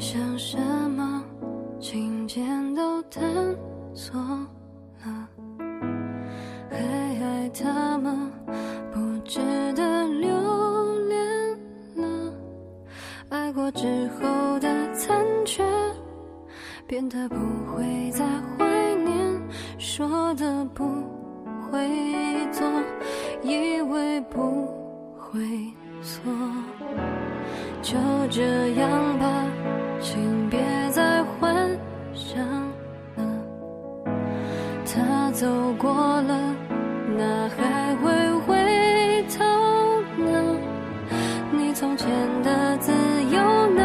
想什么情节都弹错了。还爱他吗不值得留恋了爱过之后的残缺变得不会再怀念说的不会做以为不会错。就这样吧。请别再幻想了，他走过了，哪还会回头呢？你从前的自由呢？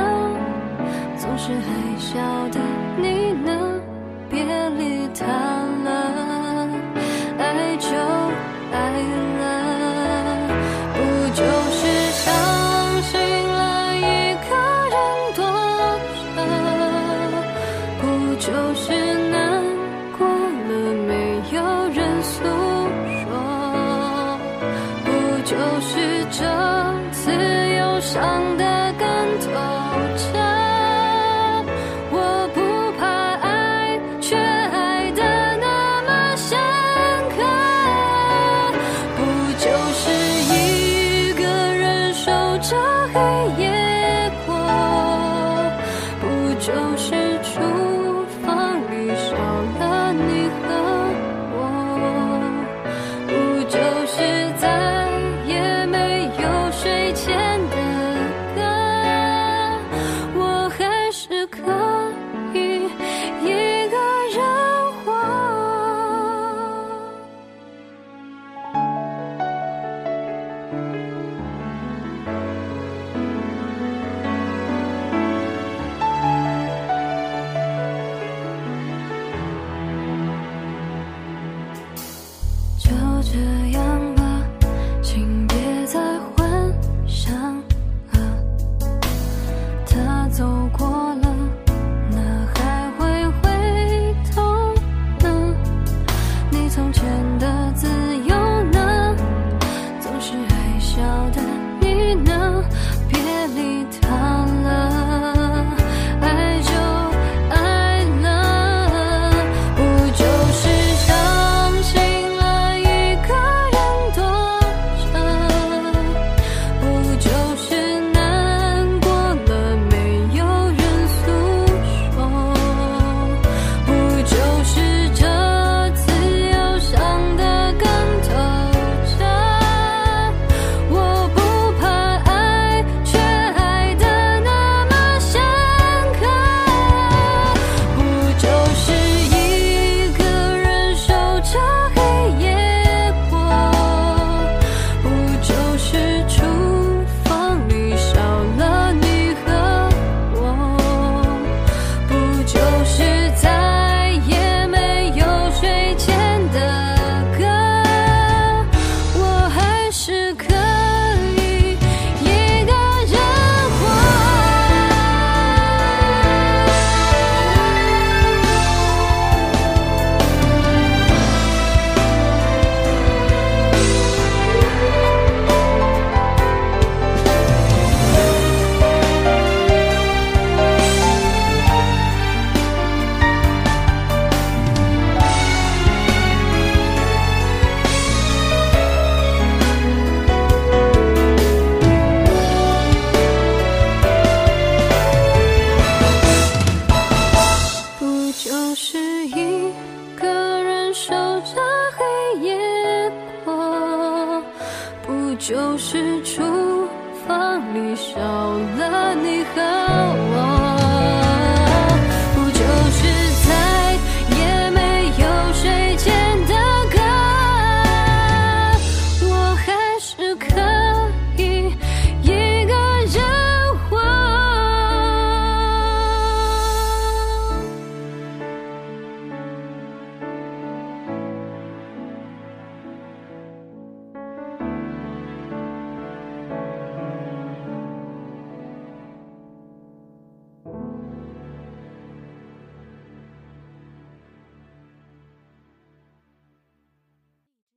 总是还笑的你呢？别理他。真的。守着黑夜过，不就是厨房里少了你和我？不就是再也没有睡前的歌？我还是可。